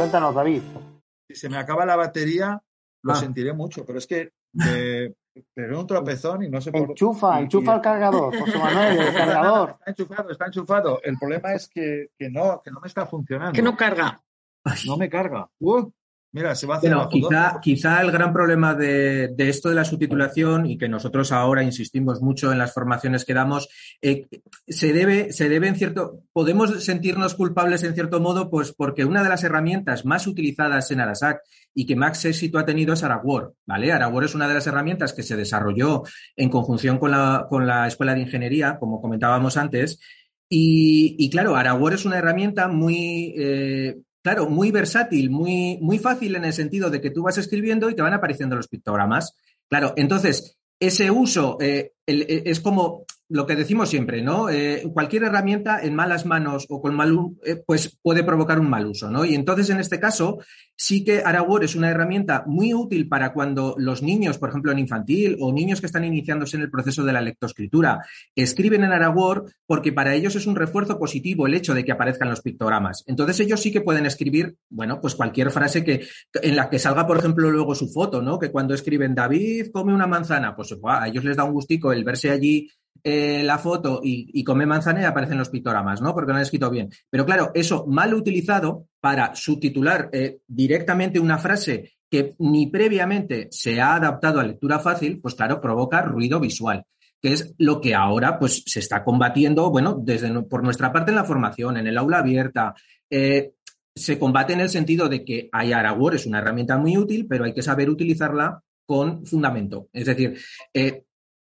Cuéntanos, David. Si se me acaba la batería, lo Ah. sentiré mucho, pero es que eh, pegué un tropezón y no sé por Enchufa, y- enchufa y- el cargador, José Manuel, el cargador. Está enchufado, está enchufado. El problema es que, que no, que no me está funcionando. Que no carga. No me carga. Uh, mira, se va a hacer Bueno, quizá, quizá el gran problema de, de esto de la subtitulación y que nosotros ahora insistimos mucho en las formaciones que damos, eh, se debe, se debe en cierto, podemos sentirnos culpables en cierto modo, pues porque una de las herramientas más utilizadas en Arasac y que más éxito ha tenido es Aragwor, ¿vale? Aragwor es una de las herramientas que se desarrolló en conjunción con la, con la Escuela de Ingeniería, como comentábamos antes, y, y claro, Aragwor es una herramienta muy, eh, claro, muy versátil, muy, muy fácil en el sentido de que tú vas escribiendo y te van apareciendo los pictogramas. Claro, entonces, ese uso eh, eh, es como lo que decimos siempre, ¿no? Eh, cualquier herramienta en malas manos o con mal, eh, pues puede provocar un mal uso, ¿no? Y entonces, en este caso, sí que Aragwor es una herramienta muy útil para cuando los niños, por ejemplo, en infantil o niños que están iniciándose en el proceso de la lectoescritura, escriben en Aragwor porque para ellos es un refuerzo positivo el hecho de que aparezcan los pictogramas. Entonces ellos sí que pueden escribir, bueno, pues cualquier frase que en la que salga, por ejemplo, luego su foto, ¿no? Que cuando escriben David come una manzana, pues a ellos les da un gustico el verse allí eh, la foto y, come manzana y aparecen los pictogramas, ¿no? Porque lo han escrito bien. Pero claro, eso mal utilizado para subtitular eh, directamente una frase que ni previamente se ha adaptado a lectura fácil, pues claro, provoca ruido visual que es lo que ahora pues se está combatiendo, bueno, desde por nuestra parte en la formación, en el aula abierta. eh, se combate en el sentido de que hay Aragwor es una herramienta muy útil, pero hay que saber utilizarla con fundamento. Es decir,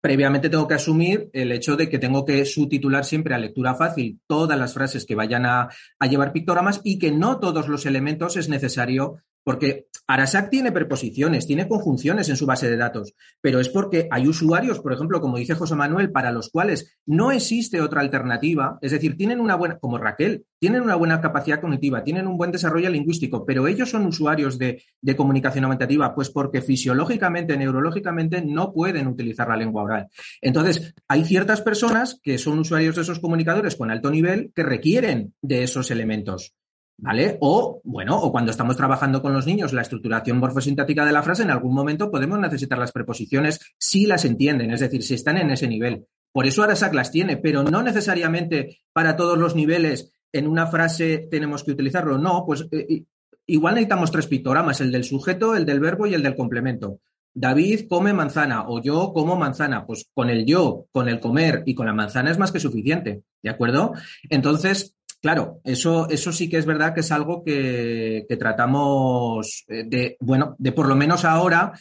previamente tengo que asumir el hecho de que tengo que subtitular siempre a lectura fácil todas las frases que vayan a, a llevar pictogramas y que no todos los elementos es necesario, porque Arasac tiene preposiciones, tiene conjunciones en su base de datos, pero es porque hay usuarios, por ejemplo, como dice José Manuel, para los cuales no existe otra alternativa, es decir, tienen una buena, como Raquel, tienen una buena capacidad cognitiva, tienen un buen desarrollo lingüístico, pero ellos son usuarios de, de comunicación aumentativa, pues porque fisiológicamente, neurológicamente no pueden utilizar la lengua oral. Entonces, hay ciertas personas que son usuarios de esos comunicadores con alto nivel que requieren de esos elementos. ¿Vale? O, bueno, o cuando estamos trabajando con los niños la estructuración morfosintática de la frase, en algún momento podemos necesitar las preposiciones si las entienden, es decir, si están en ese nivel. Por eso Arasac las tiene, pero no necesariamente para todos los niveles en una frase tenemos que utilizarlo. No, pues eh, igual necesitamos tres pictogramas, el del sujeto, el del verbo y el del complemento. David come manzana o yo como manzana. Pues con el yo, con el comer y con la manzana es más que suficiente, ¿de acuerdo? Entonces, Claro, eso, eso sí que es verdad que es algo que, que tratamos eh, de, bueno, de por lo menos ahora,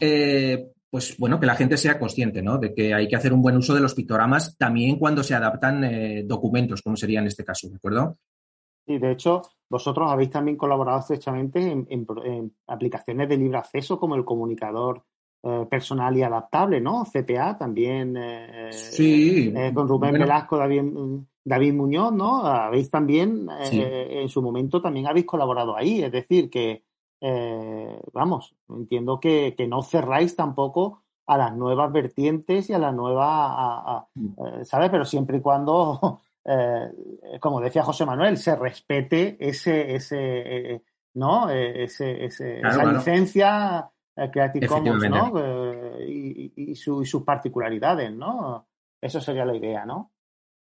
eh, pues bueno, que la gente sea consciente, ¿no? De que hay que hacer un buen uso de los pictogramas también cuando se adaptan eh, documentos, como sería en este caso, ¿de acuerdo? Y de hecho, vosotros habéis también colaborado estrechamente en, en pro- en aplicaciones de libre acceso como el comunicador eh, personal y adaptable, ¿no? CPA también. Sí. con Rubén Bueno. Velasco, David, David Muñoz, ¿no? Habéis también, eh, en su momento también habéis colaborado ahí. Es decir, que, eh, vamos, entiendo que, que no cerráis tampoco a las nuevas vertientes y a la nueva, a- a- eh, ¿sabes? Pero siempre y cuando, eh, como decía José Manuel, se respete ese, ese, ¿no? Eh, ese, ese- Claro, esa licencia Creative Commons, ¿no? Y- y su- y sus particularidades, ¿no? Eso sería la idea, ¿no?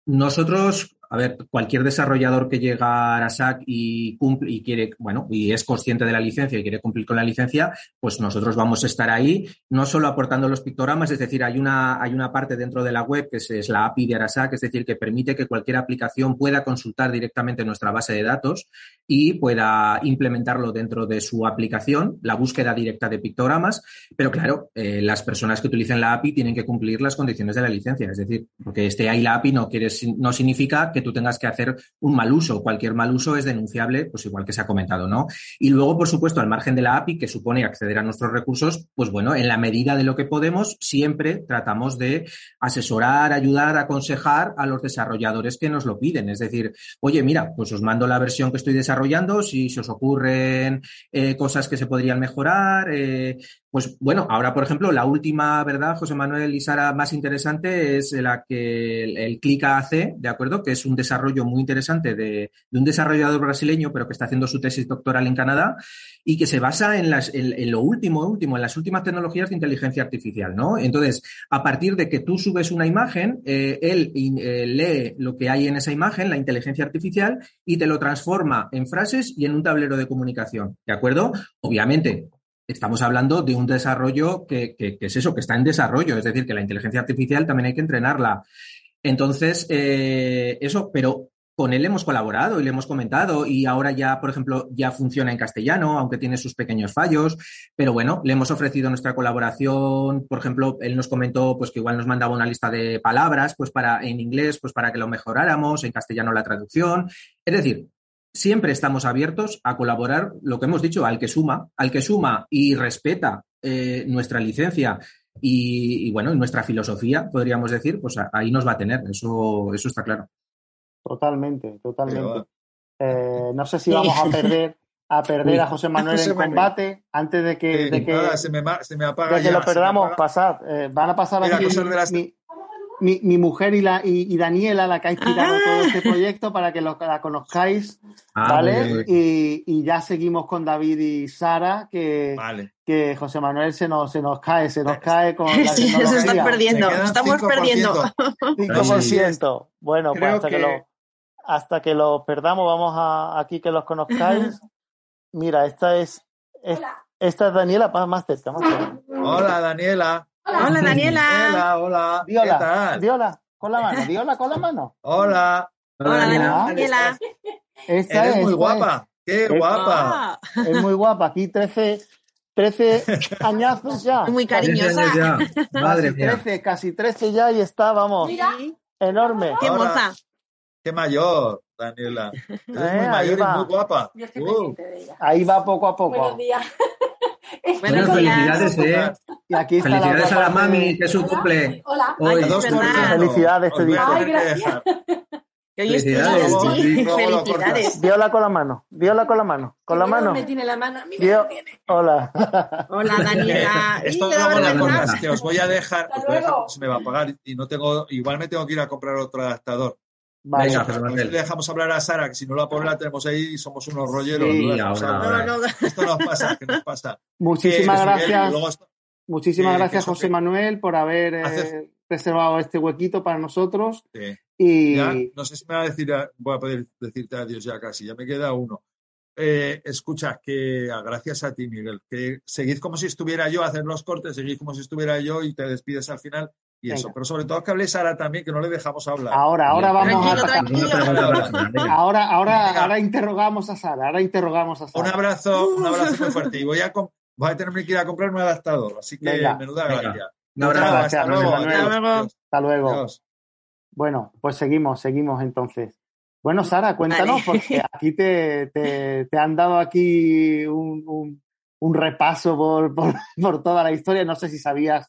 Nosotros, a ver, cualquier desarrollador que llega a Arasac y cumple y quiere, bueno, y es consciente de la licencia y quiere cumplir con la licencia, pues nosotros vamos a estar ahí, no solo aportando los pictogramas, es decir, hay una, hay una parte dentro de la web que es, la API de Arasac, es decir, que permite que cualquier aplicación pueda consultar directamente nuestra base de datos y pueda implementarlo dentro de su aplicación, la búsqueda directa de pictogramas, pero claro, eh, las personas que utilicen la API tienen que cumplir las condiciones de la licencia, es decir, porque esté ahí la API no quiere, no significa que tú tengas que hacer un mal uso. Cualquier mal uso es denunciable, pues igual que se ha comentado, ¿no? Y luego, por supuesto, al margen de la API, que supone acceder a nuestros recursos, pues bueno, en la medida de lo que podemos, siempre tratamos de asesorar, ayudar, aconsejar a los desarrolladores que nos lo piden. Es decir, oye, mira, pues os mando la versión que estoy desarrollando, si se os ocurren eh, cosas que se podrían mejorar, eh, pues bueno, ahora por ejemplo, la última, ¿verdad, José Manuel y Sara, más interesante es la que el, el Clica AC, ¿de acuerdo? Que es un desarrollo muy interesante de, un desarrollador brasileño, pero que está haciendo su tesis doctoral en Canadá y que se basa en, las, lo último, último, en las últimas tecnologías de inteligencia artificial, ¿no? Entonces, a partir de que tú subes una imagen, eh, él eh, lee lo que hay en esa imagen, la inteligencia artificial, y te lo transforma en frases y en un tablero de comunicación, ¿de acuerdo? Obviamente, estamos hablando de un desarrollo que, es eso, que está en desarrollo, es decir, que la inteligencia artificial también hay que entrenarla. Entonces, eh, eso, pero con él hemos colaborado y le hemos comentado y ahora ya, por ejemplo, ya funciona en castellano, aunque tiene sus pequeños fallos, pero bueno, le hemos ofrecido nuestra colaboración, por ejemplo, él nos comentó pues que igual nos mandaba una lista de palabras pues para en inglés pues para que lo mejoráramos, en castellano la traducción, es decir, siempre estamos abiertos a colaborar, lo que hemos dicho, al que suma, al que suma y respeta eh, nuestra licencia y, y, bueno, nuestra filosofía, podríamos decir, pues ahí nos va a tener, eso, eso está claro. Totalmente, totalmente. Eh, no sé si vamos a perder a perder a José Manuel en combate antes de que, de que, nada, se me, se me apaga de que ya, lo perdamos. Pasad, eh, van a pasar Mira, aquí cosas de las- mi, mi, mi mujer y, la, y, y Daniela, la que ha inspirado Ah. todo este proyecto, para que lo, la conozcáis, Ah, ¿vale? bien, bien. Y, y ya seguimos con David y Sara, que, Vale. que José Manuel se nos, se nos cae, se nos cae con la Sí, se están perdiendo. Estamos 5%. perdiendo. 5%. Bueno, pues hasta que... que- lo, hasta que lo perdamos, vamos a aquí que los conozcáis. Mira, esta es, es- esta es Daniela, más, más cerca, más cerca. Hola, Daniela. Hola, Daniela. Hola, hola. ¿Qué Viola, tal? Viola, con la mano, Viola con la mano. Hola. Hola, Daniela. Daniela. Esta Eres es, muy esta guapa. Qué Es- guapa. Ah, es, muy guapa. Aquí 13, 13 añazos ya. muy cariñosa. ya. Madre Casi mía. 13, casi 13 ya y está, vamos, Sí, enorme. Qué moza. Qué mayor, Daniela. Eres muy Eh, ahí mayor y muy guapa. Yo estoy Uh, pendiente de ella. Ahí va poco a Buenos poco. días. Buenos Bueno, días. felicidades, eh. Y aquí está Felicidades la a la mami, que es su cumple. Hola. Hoy. Ay, a dos es. Felicidades, te voy a digo. Ay, dejar. Que hoy es tuya, Felicidades. sí. Viola con la mano, Viola con la mano, con la mano. dónde tiene la mano. Mira Vio- dónde tiene. Hola. Hola, Daniela. Esto da luego cortas, que os voy a dejar, os voy a se me va a pagar y no tengo, igual me tengo que ir a comprar otro adaptador. Vale. Venga, José Entonces Manuel. le dejamos hablar a Sara, que si no la pobre la tenemos ahí y somos unos rolleros. Sí, ¿no? ahora, O sea, ahora. No, no, Esto nos pasa, ¿qué nos pasa? Muchísimas Que- gracias. luego Muchísimas que- gracias, que José que- Manuel, por haber eh, Hace- reservado este huequito para nosotros. sí. Y Ya, no sé si me va a decir, voy a poder decirte adiós ya casi, ya me queda uno. Eh, escucha, que ah, gracias a ti, Miguel, que seguid como si estuviera yo, hacer los cortes, seguid como si estuviera yo y te despides al final y Venga. eso. Pero sobre todo que hable Sara también, que no le dejamos hablar. ahora, ahora vamos a atacar. tranquilo. Ahora, ahora, Venga. ahora interrogamos a Sara, ahora interrogamos a Un Sara. abrazo, un abrazo muy fuerte. Y voy a, voy a tenerme que ir a comprar un adaptador, así que Venga. menuda Venga. gracia. Un abrazo. Hasta luego. Hasta luego. adiós, Hasta luego. adiós. Bueno, pues seguimos, seguimos entonces. Bueno, Sara, cuéntanos, Vale. porque aquí te, te, te han dado aquí un, un, un repaso por, por, por toda la historia. No sé si sabías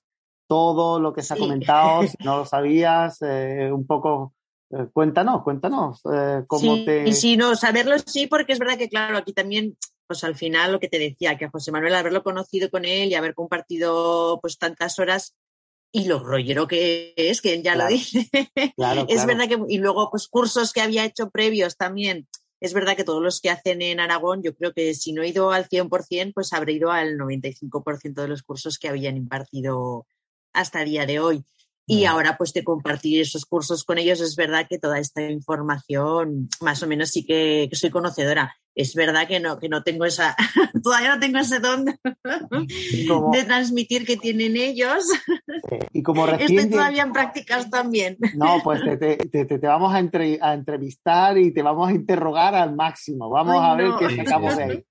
todo lo que se ha Sí. comentado, si no lo sabías, eh, un poco. eh, cuéntanos, cuéntanos eh, cómo sí, te. Y sí, no, saberlo sí, porque es verdad que, claro, aquí también, pues al final lo que te decía, que a José Manuel haberlo conocido con él y haber compartido pues tantas horas y lo rollero que es, que él ya Claro, lo dice. Claro, es claro. verdad que, y luego pues cursos que había hecho previos también. Es verdad que todos los que hacen en Aragón, yo creo que si no he ido al 100%, pues habré ido al 95% de los cursos que habían impartido hasta el día de hoy. Y ahora, pues, de compartir esos cursos con ellos, es verdad que toda esta información, más o menos sí que, que soy conocedora. Es verdad que no, que no tengo esa, todavía no tengo ese don como, de transmitir que tienen ellos. y como Estoy recién. todavía en prácticas también. No, pues te, te, te, te- vamos a, entre- a entrevistar y te vamos a interrogar al máximo. Vamos Ay, a ver no. qué sacamos de ahí.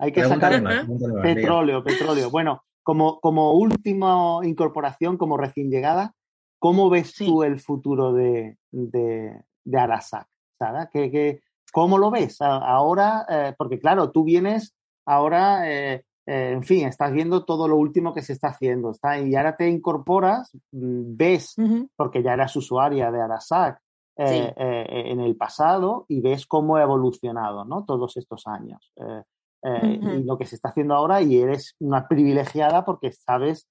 Hay que Pregúntale sacar más, petróleo, petróleo. Bueno, como, como última incorporación, como recién llegada, ¿cómo ves Sí. tú el futuro de, de, de Arasac? Sara? ¿Qué, cómo lo ves ahora? Eh, porque claro, tú vienes ahora, eh, eh, en fin, estás viendo todo lo último que se está haciendo, está, y ahora te incorporas, mm, ves, porque ya eras usuaria de Arasac en el pasado y ves cómo ha evolucionado, ¿no? Todos estos años. Y lo que se está haciendo ahora y eres una privilegiada porque sabes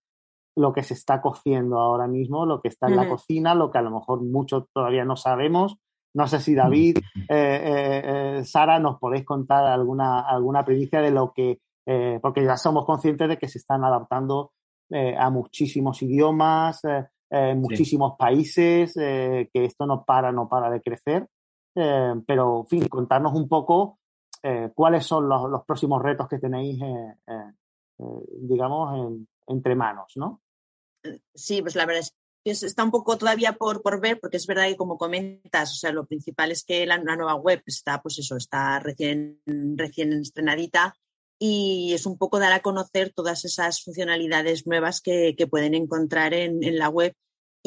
lo que se está cociendo ahora mismo, lo que está en la cocina, lo que a lo mejor muchos todavía no sabemos. No sé si David, eh, eh, eh, Sara, nos podéis contar alguna, alguna primicia de lo que, porque ya somos conscientes de que se están adaptando a muchísimos idiomas, muchísimos países, que esto no para, no para de crecer. pero, en fin, contarnos un poco cuáles son los, los, próximos retos que tenéis, digamos, entre manos, ¿no? sí, pues la verdad es que está un poco todavía por, por ver, porque es verdad que como comentas, o sea, lo principal es que la, nueva web está, pues eso, está recién, recién estrenadita y es un poco dar a conocer todas esas funcionalidades nuevas que, pueden encontrar en, la web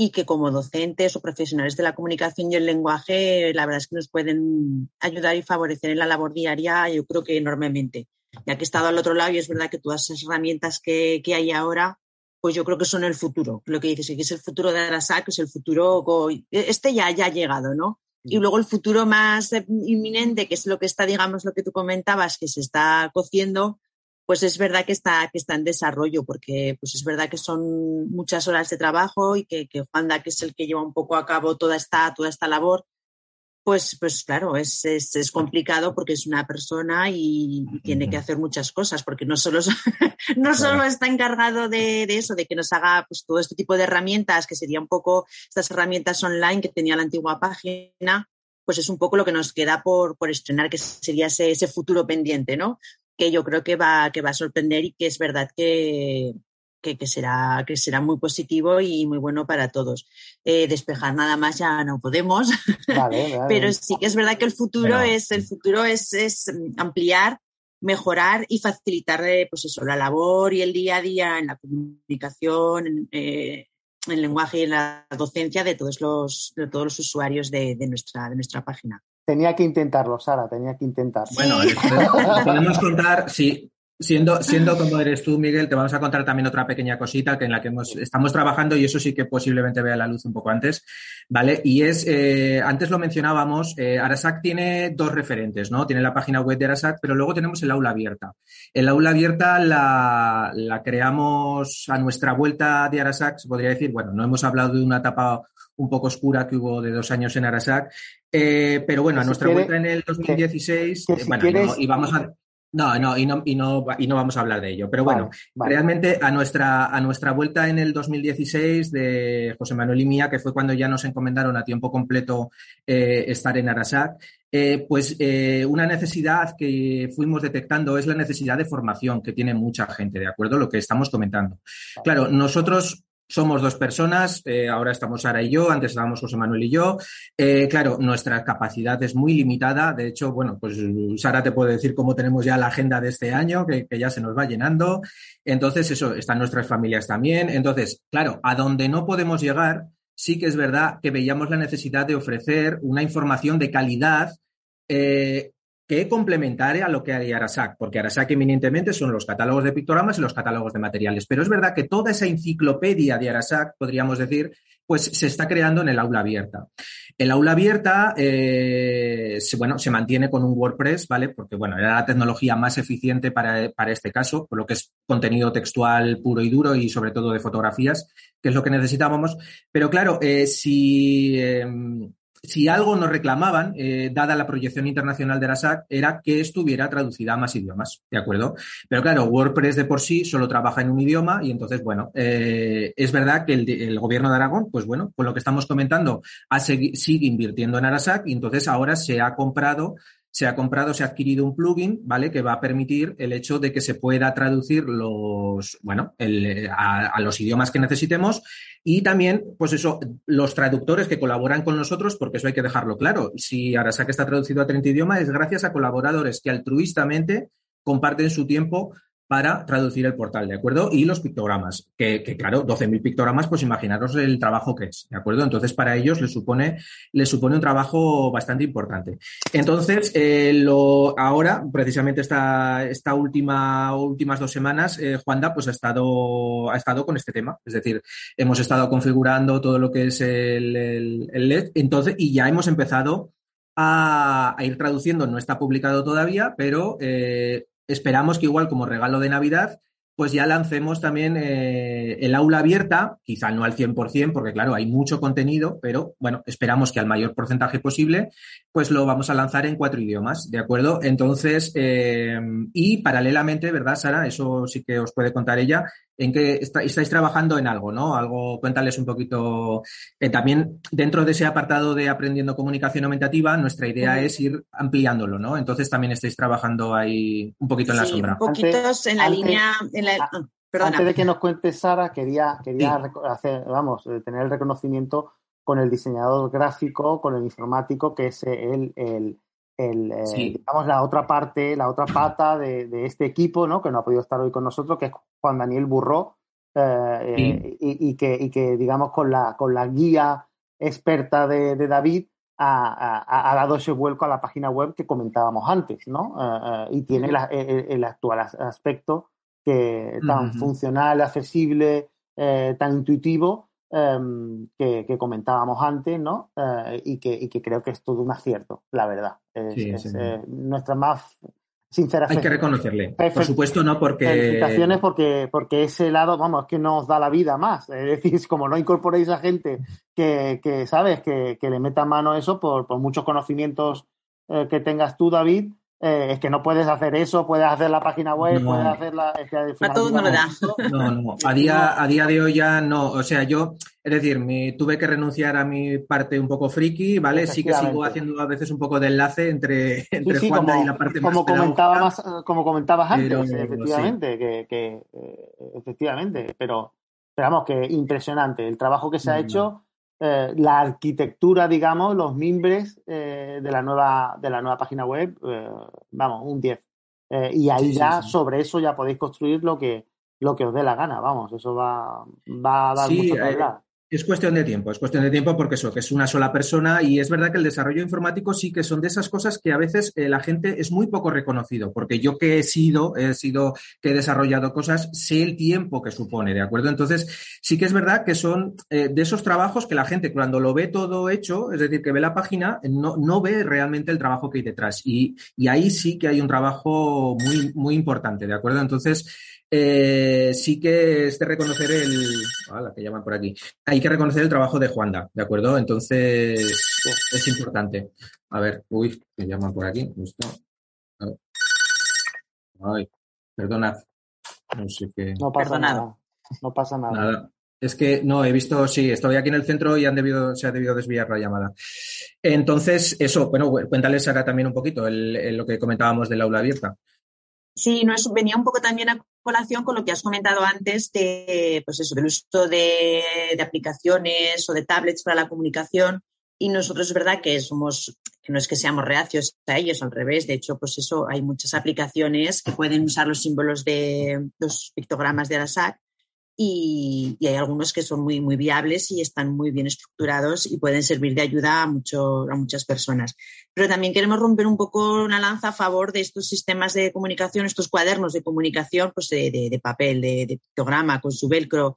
y que como docentes o profesionales de la comunicación y el lenguaje, la verdad es que nos pueden ayudar y favorecer en la labor diaria, yo creo que enormemente. Ya que he estado al otro lado y es verdad que todas esas herramientas que, que hay ahora, pues yo creo que son el futuro. Lo que dices, que es el futuro de Arasac, es el futuro, este ya, ya ha llegado, ¿no? Y luego el futuro más inminente, que es lo que está, digamos, lo que tú comentabas, que se está cociendo, pues es verdad que está, que está en desarrollo, porque pues es verdad que son muchas horas de trabajo y que, que Juanda, que es el que lleva un poco a cabo toda esta, toda esta labor, pues, pues claro, es, es, complicado porque es una persona y, tiene que hacer muchas cosas, porque no solo, no solo está encargado de, eso, de que nos haga pues, todo este tipo de herramientas, que sería un poco estas herramientas online que tenía la antigua página, pues es un poco lo que nos queda por, por estrenar, que sería ese, ese futuro pendiente, ¿no? Que yo creo que va, que va a sorprender y que es verdad que, que, será, que será muy positivo y muy bueno para todos. Eh, despejar nada más ya no podemos, pero sí que es verdad que el futuro es, el futuro es, es, ampliar, mejorar y facilitar eh, pues eso, la labor y el día a día en la comunicación, en, eh, el lenguaje y en la docencia de todos los, de todos los usuarios de, de, nuestra, de nuestra página. Tenía que intentarlo, Sara, tenía que intentarlo. Bueno, podemos contar, sí, Siendo, siendo como eres tú, Miguel, te vamos a contar también otra pequeña cosita en la que estamos trabajando y eso sí que posiblemente vea la luz un poco antes, ¿vale? Y es, eh, antes lo mencionábamos, eh, Arasac tiene dos referentes, ¿no? Tiene la página web de Arasac, pero luego tenemos el aula abierta. El aula abierta la creamos a nuestra vuelta de Arasac, se podría decir, bueno, no hemos hablado de una etapa un poco oscura que hubo de dos años en Arasac, eh, pero bueno, a nuestra vuelta en el 2016, bueno, y vamos a no, no y, no, y, no, y no vamos a hablar de ello. Pero bueno, realmente a nuestra, a nuestra vuelta en el 2016 de José Manuel y mía, que fue cuando ya nos encomendaron a tiempo completo eh, estar en Arasac, eh, pues eh, una necesidad que fuimos detectando es la necesidad de formación que tiene mucha gente, ¿de acuerdo? Lo que estamos comentando. Claro, nosotros somos dos personas, eh, ahora estamos Sara y yo, antes estábamos José Manuel y yo. Eh, claro, nuestra capacidad es muy limitada. De hecho, bueno, pues Sara te puede decir cómo tenemos ya la agenda de este año, que, ya se nos va llenando. Entonces, eso, están nuestras familias también. Entonces, claro, a donde no podemos llegar, sí que es verdad que veíamos la necesidad de ofrecer una información de calidad eh, que complementare a lo que hay Arasac, porque Arasac eminentemente son los catálogos de pictogramas y los catálogos de materiales. Pero es verdad que toda esa enciclopedia de Arasac, podríamos decir, pues se está creando en el aula abierta. El aula abierta, eh, se, bueno, se mantiene con un WordPress, ¿vale? Porque, bueno, era la tecnología más eficiente para, este caso, por lo que es contenido textual puro y duro y sobre todo de fotografías, que es lo que necesitábamos. Pero claro, eh, si em, si algo nos reclamaban, eh, dada la proyección internacional de la era que estuviera traducida a más idiomas, ¿de acuerdo? Pero claro, WordPress de por sí solo trabaja en un idioma y entonces, bueno, eh, es verdad que el, gobierno de Aragón, pues bueno, con lo que estamos comentando, ha sigue invirtiendo en Arasac y entonces ahora se ha comprado se ha comprado, se ha adquirido un plugin, ¿vale? Que va a permitir el hecho de que se pueda traducir los, bueno, a, los idiomas que necesitemos y también, pues eso, los traductores que colaboran con nosotros, porque eso hay que dejarlo claro. Si Arasac está traducido a 30 idiomas, es gracias a colaboradores que altruistamente comparten su tiempo para traducir el portal, ¿de acuerdo? Y los pictogramas, que, claro, 12.000 pictogramas, pues imaginaros el trabajo que es, ¿de acuerdo? Entonces, para ellos les supone, les supone un trabajo bastante importante. Entonces, eh, lo, ahora, precisamente esta, esta última, últimas dos semanas, eh, Juanda, pues ha estado, ha estado con este tema. Es decir, hemos estado configurando todo lo que es el, LED, entonces, y ya hemos empezado a, a, ir traduciendo. No está publicado todavía, pero eh, esperamos que igual como regalo de Navidad, pues ya lancemos también eh, el aula abierta, quizá no al 100%, porque claro, hay mucho contenido, pero bueno, esperamos que al mayor porcentaje posible, pues lo vamos a lanzar en cuatro idiomas, ¿de acuerdo? Entonces, eh, y paralelamente, ¿verdad, Sara? Eso sí que os puede contar ella, en que está, estáis trabajando en algo, ¿no? Algo, cuéntales un poquito. Eh, también dentro de ese apartado de aprendiendo comunicación aumentativa, nuestra idea es ir ampliándolo, ¿no? Entonces también estáis trabajando ahí un poquito en la Sí, sombra. un poquitos en la antes- línea. En la, ah, perdona. Antes de que nos cuente Sara, quería, quería Sí. hacer, vamos, eh, tener el reconocimiento con el diseñador gráfico, con el informático, que es el, el, el, eh, Sí. digamos, la otra parte, la otra pata de, de este equipo, ¿no? Que no ha podido estar hoy con nosotros, que es Juan Daniel Burró, eh, Sí. eh, y, y que, y que, digamos, con la, con la guía experta de, de David, ha, ha- ha dado ese vuelco a la página web que comentábamos antes, ¿no? Eh, y tiene la- el, el actual as- aspecto que tan funcional, accesible, tan intuitivo em, que, que comentábamos antes, ¿no? Eh, y, que, y que creo que es todo un acierto, la verdad. Es, Sí, es, sí. eh, nuestra más sincera Hay que reconocerle. Por supuesto, no, porque. Felicitaciones porque, porque ese lado, vamos, es que nos da la vida más. Es decir, como no incorporéis a gente que, que ¿sabes? Que, que le meta mano a eso por, por muchos conocimientos eh, que tengas tú, David, eh, es que no puedes hacer eso, puedes hacer la página web, No. puedes hacer la... es que todo no lo da. digamos, No, no. A día, a día de hoy ya no. O sea, yo, es decir, me, tuve que renunciar a mi parte un poco friki, ¿vale? Sí que sigo haciendo a veces un poco de enlace entre, entre Sí, sí, Juanda como, y la parte como más comentaba más, como comentabas antes, Pero, efectivamente, que, que, eh, efectivamente, pero, pero vamos, que impresionante el trabajo que se ha Mm. hecho, eh, la arquitectura, digamos, los mimbres eh, de la nueva de la nueva página web, eh, vamos, un 10. Eh, y ahí Sí, ya sí. sobre eso ya podéis construir lo que lo que os dé la gana, vamos, eso va, va a dar mucho que hablar. Es cuestión de tiempo, es cuestión de tiempo porque eso, que es una sola persona y es verdad que el desarrollo informático sí que son de esas cosas que a veces eh, la gente es muy poco reconocido, porque yo que he sido, he sido, que he desarrollado cosas, sé el tiempo que supone, ¿de acuerdo? Entonces, sí que es verdad que son eh, de esos trabajos que la gente cuando lo ve todo hecho, es decir, que ve la página, no, no ve realmente el trabajo que hay detrás y, y ahí sí que hay un trabajo muy, muy importante, ¿de acuerdo? Entonces, eh, sí que es de reconocer el... Hola, que llaman por aquí hay que reconocer el trabajo de Juanda, ¿de acuerdo? Entonces, es importante. A ver, uy, me llaman por aquí. Justo. A ver. Ay, perdonad. No sé qué. No pasa nada, no pasa nada. Nada. Es que no, he visto, sí, estoy aquí en el centro y han debido, se ha debido desviar la llamada. Entonces, eso, bueno, cuéntales ahora también un poquito el- el- lo que comentábamos del aula abierta. Sí, no es, venía un poco también a colación con lo que has comentado antes de, pues eso, del uso de, aplicaciones o de tablets para la comunicación. Y nosotros es verdad que somos, que no es que seamos reacios a ellos, al revés. De hecho, pues eso, hay muchas aplicaciones que pueden usar los símbolos de los pictogramas de Arasac y, hay algunos que son muy, muy viables y están muy bien estructurados y pueden servir de ayuda a, mucho, a muchas personas. Pero también queremos romper un poco una lanza a favor de estos sistemas de comunicación, estos cuadernos de comunicación pues de, de, papel, de, de pictograma, con su velcro.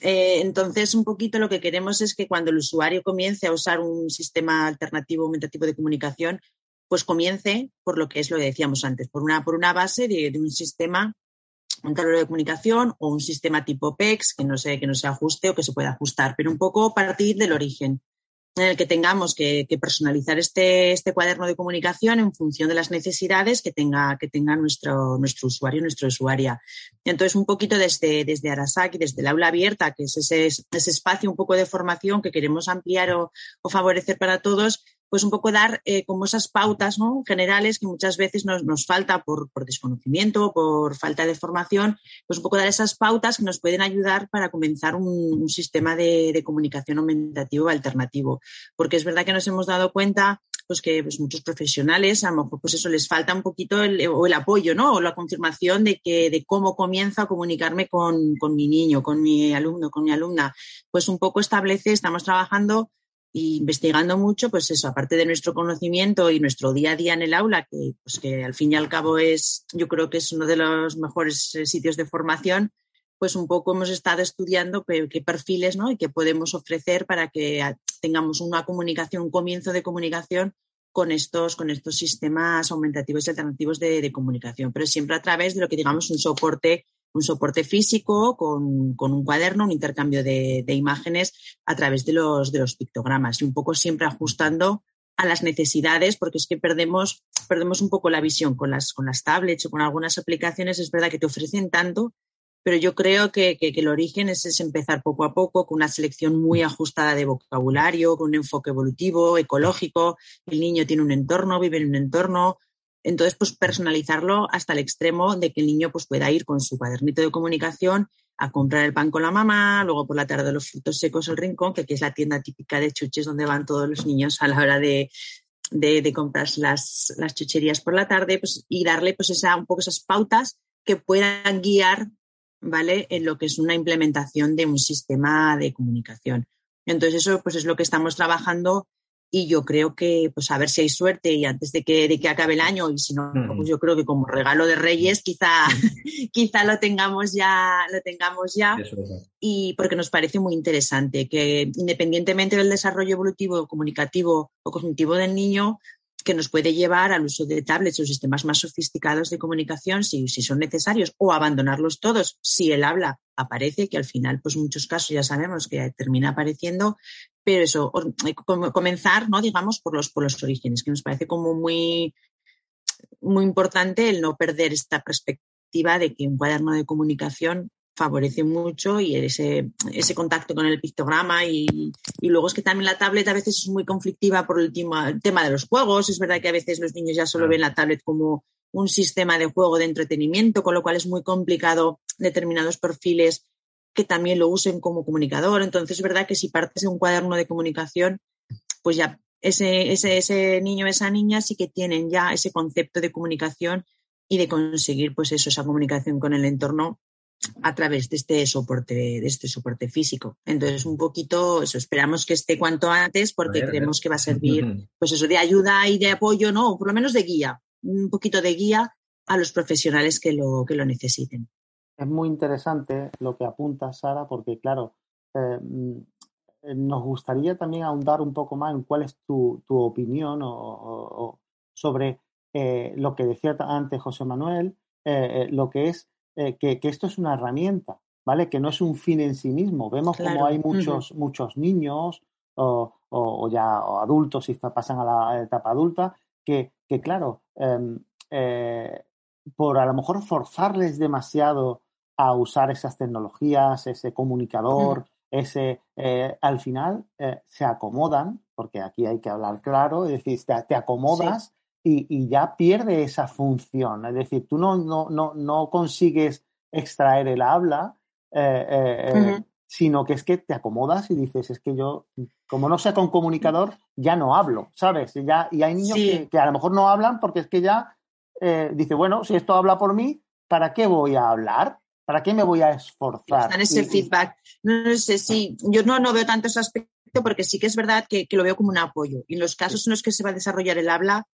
Eh, entonces, un poquito lo que queremos es que cuando el usuario comience a usar un sistema alternativo aumentativo de comunicación, pues comience por lo que es lo que decíamos antes, por una, por una base de un sistema un tablero de comunicación o un sistema tipo PEX que no, se, que no se ajuste o que se pueda ajustar, pero un poco partir del origen en el que tengamos que, personalizar este, este, cuaderno de comunicación en función de las necesidades que tenga, que tenga nuestro, nuestro usuario, nuestra usuaria. Entonces, un poquito desde, desde Arasaki, desde el aula abierta, que es ese, ese espacio un poco de formación que queremos ampliar o, o favorecer para todos, pues un poco dar eh, como esas pautas ¿no? generales que muchas veces nos, nos falta por, por, desconocimiento, por falta de formación, pues un poco dar esas pautas que nos pueden ayudar para comenzar un, sistema de, de, comunicación aumentativo alternativo. Porque es verdad que nos hemos dado cuenta pues que pues, muchos profesionales, a lo mejor pues eso les falta un poquito el, o el apoyo, ¿no? O la confirmación de que de cómo comienzo a comunicarme con, con mi niño, con mi alumno, con mi alumna. Pues un poco establece, estamos trabajando e investigando mucho, pues eso, aparte de nuestro conocimiento y nuestro día a día en el aula, que, pues que al fin y al cabo es, yo creo que es uno de los mejores eh, sitios de formación, pues un poco hemos estado estudiando qué, perfiles ¿no? y qué podemos ofrecer para que tengamos una comunicación, un comienzo de comunicación con estos, con estos sistemas aumentativos y alternativos de comunicación, pero siempre a través de lo que digamos un soporte, un soporte físico con, con un cuaderno, un intercambio de, imágenes a través de los, de los pictogramas y un poco siempre ajustando a las necesidades, porque es que perdemos, perdemos un poco la visión con las, con las tablets o con algunas aplicaciones. Es verdad que te ofrecen tanto pero yo creo que, que, que el origen es, es, empezar poco a poco con una selección muy ajustada de vocabulario, con un enfoque evolutivo, ecológico. El niño tiene un entorno, vive en un entorno. Entonces, pues personalizarlo hasta el extremo de que el niño pues, pueda ir con su cuadernito de comunicación a comprar el pan con la mamá, luego por la tarde los frutos secos al rincón, que aquí es la tienda típica de chuches donde van todos los niños a la hora de, de, comprar las, las, chucherías por la tarde, pues, y darle pues esa, un poco esas pautas que puedan guiar ¿vale? En lo que es una implementación de un sistema de comunicación. Entonces, eso pues es lo que estamos trabajando y yo creo que, pues a ver si hay suerte y antes de que, de que acabe el año y si no, pues yo creo que como regalo de Reyes quizá, quizá lo tengamos ya, lo tengamos ya. Y porque nos parece muy interesante que independientemente del desarrollo evolutivo, comunicativo o cognitivo del niño, que nos puede llevar al uso de tablets o sistemas más sofisticados de comunicación si, son necesarios o abandonarlos todos si el habla aparece, que al final, pues muchos casos ya sabemos que termina apareciendo, pero eso, comenzar, ¿no? digamos, por los, por los orígenes, que nos parece como muy, muy importante el no perder esta perspectiva de que un cuaderno de comunicación favorece mucho y ese, ese contacto con el pictograma y, y, luego es que también la tablet a veces es muy conflictiva por el tema, el tema de los juegos. Es verdad que a veces los niños ya solo ven la tablet como un sistema de juego de entretenimiento, con lo cual es muy complicado determinados perfiles que también lo usen como comunicador. Entonces es verdad que si partes de un cuaderno de comunicación, pues ya ese, ese, ese niño esa niña sí que tienen ya ese concepto de comunicación y de conseguir pues eso, esa comunicación con el entorno a través de este soporte, de este soporte físico. Entonces, un poquito eso, esperamos que esté cuanto antes porque ver, creemos que va a servir, pues eso, de ayuda y de apoyo, ¿no? O por lo menos de guía, un poquito de guía a los profesionales que lo, que lo necesiten. Es muy interesante lo que apunta Sara, porque claro, eh, nos gustaría también ahondar un poco más en cuál es tu, tu opinión o, o, sobre eh, lo que decía antes José Manuel, eh, lo que es eh, que, que, esto es una herramienta, ¿vale? Que no es un fin en sí mismo. Vemos claro. como hay muchos, uh -huh. muchos niños o, o, o ya o adultos, si pasan a la etapa adulta, que, que claro, eh, eh, por a lo mejor forzarles demasiado a usar esas tecnologías, ese comunicador, uh -huh. ese, eh, al final se acomodan, porque aquí hay que hablar claro, es decir, te, te acomodas sí y, y, ya pierde esa función. Es decir, tú no, no, no, no consigues extraer el habla, eh, eh, uh -huh. sino que es que te acomodas y dices, es que yo, como no sea con comunicador, ya no hablo, ¿sabes? Y, ya, y hay niños sí. que, que, a lo mejor no hablan porque es que ya eh, dice, bueno, si esto habla por mí, ¿para qué voy a hablar? ¿Para qué me voy a esforzar? En ese y, feedback. No sé si, yo no, no veo tanto ese aspecto porque sí que es verdad que, que, lo veo como un apoyo. Y en los casos en los que se va a desarrollar el habla,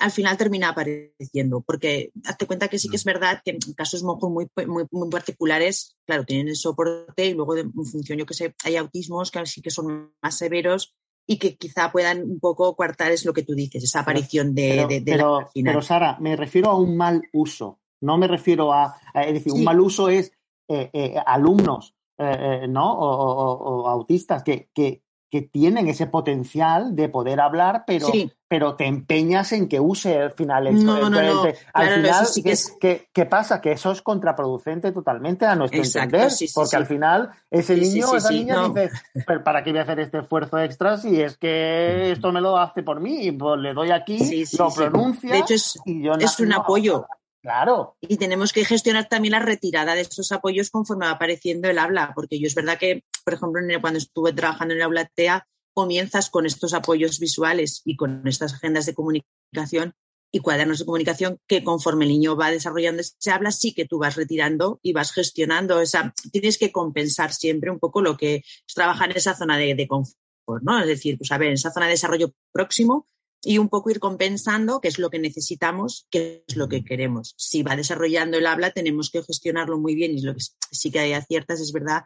al final termina apareciendo, porque hazte cuenta que sí que es verdad que en casos muy, muy, muy particulares, claro, tienen el soporte y luego de, en función, yo que sé, hay autismos que sí que son más severos y que quizá puedan un poco coartar es lo que tú dices, esa aparición de, pero, de, de pero, final. Pero Sara, me refiero a un mal uso, no me refiero a, a es decir, sí. un mal uso es eh, eh, alumnos, eh, eh ¿no? O, o, o, autistas que, que, que tienen ese potencial de poder hablar, pero, sí. pero te empeñas en que use al final el no, no, no. Al claro, final, sí que es... ¿qué, ¿qué, pasa? Que eso es contraproducente totalmente a nuestro Exacto, entender, sí, porque al final ese niño o esa niña dice, pero ¿para qué voy a hacer este esfuerzo extra si es que esto me lo hace por mí? Pues le doy aquí, lo pronuncia De hecho, es, y yo es un apoyo. Claro. Y tenemos que gestionar también la retirada de esos apoyos conforme va apareciendo el habla, porque yo es verdad que, por ejemplo, cuando estuve trabajando en el aula TEA, comienzas con estos apoyos visuales y con estas agendas de comunicación y cuadernos de comunicación que conforme el niño va desarrollando se habla, sí que tú vas retirando y vas gestionando esa, tienes que compensar siempre un poco lo que es en esa zona de, de confort, ¿no? Es decir, pues a ver, en esa zona de desarrollo próximo, y un poco ir compensando qué es lo que necesitamos, qué es lo que queremos. Si va desarrollando el habla, tenemos que gestionarlo muy bien y lo que sí que hay aciertas, es verdad,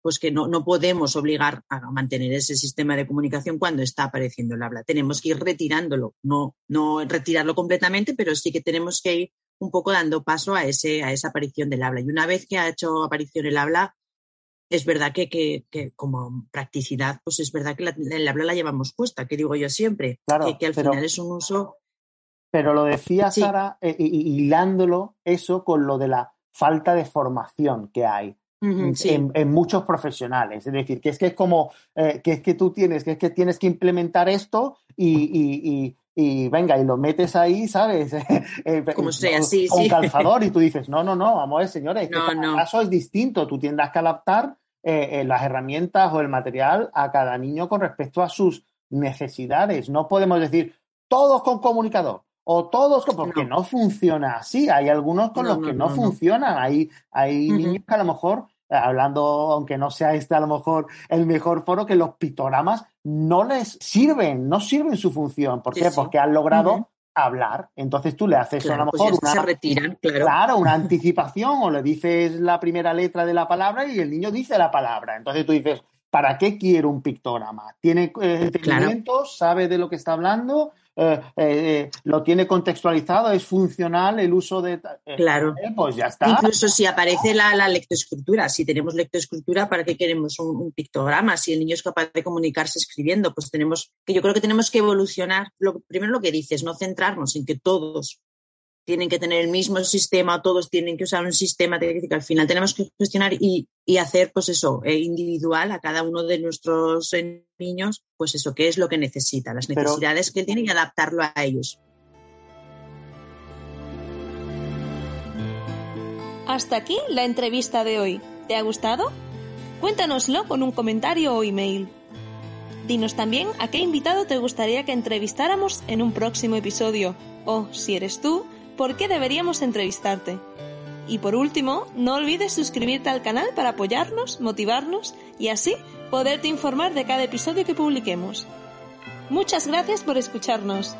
pues que no, no podemos obligar a mantener ese sistema de comunicación cuando está apareciendo el habla. Tenemos que ir retirándolo, no, no retirarlo completamente, pero sí que tenemos que ir un poco dando paso a, ese, a esa aparición del habla. Y una vez que ha hecho aparición el habla, es verdad que, que, como practicidad, pues es verdad que la, el habla la llevamos puesta, que digo yo siempre, claro, que, al final es un uso. Pero lo decía Sara, eh, hilándolo eso con lo de la falta de formación que hay. en, muchos profesionales. Es decir, que es que es como eh, que es que tú tienes, que es que tienes que implementar esto y, y, venga, y lo metes ahí, ¿sabes? Eh, como sea, sí, con calzador y tú dices, no, no, no, vamos a ver, señores, no, que cada caso es distinto. Tú tendrás que adaptar eh, las herramientas o el material a cada niño con respecto a sus necesidades. No podemos decir todos con comunicador o todos con, porque no, funciona así. Hay algunos con los que no, funcionan. Hay, hay niños que a lo mejor hablando, aunque no sea este a lo mejor el mejor foro, que los pictogramas no les sirven, no sirven su función. ¿Por qué? Porque han logrado hablar. Entonces tú le haces a lo pues mejor una, se retiran, claro. una anticipación o le dices la primera letra de la palabra y el niño dice la palabra. Entonces tú dices, ¿para qué quiero un pictograma? ¿Tiene eh, entendimiento? ¿Sabe de lo que está hablando? Eh, eh, lo tiene contextualizado, es funcional el uso de... Eh, claro. pues ya está. Incluso si aparece la, la lectoescritura, si tenemos lectoescritura, ¿para qué queremos un, pictograma? Si el niño es capaz de comunicarse escribiendo, pues tenemos que yo creo que tenemos que evolucionar. Lo, primero lo que dices, no centrarnos en que todos tienen que tener el mismo sistema, todos tienen que usar un sistema que al final tenemos que gestionar y, hacer, pues eso, eh, individual a cada uno de nuestros eh, niños, pues eso, qué es lo que necesita, las necesidades que él tiene y adaptarlo a ellos. Hasta aquí la entrevista de hoy. ¿Te ha gustado? Cuéntanoslo con un comentario o email. Dinos también a qué invitado te gustaría que entrevistáramos en un próximo episodio o, si eres tú, por qué deberíamos entrevistarte. Y por último, no olvides suscribirte al canal para apoyarnos, motivarnos y así poderte informar de cada episodio que publiquemos. Muchas gracias por escucharnos.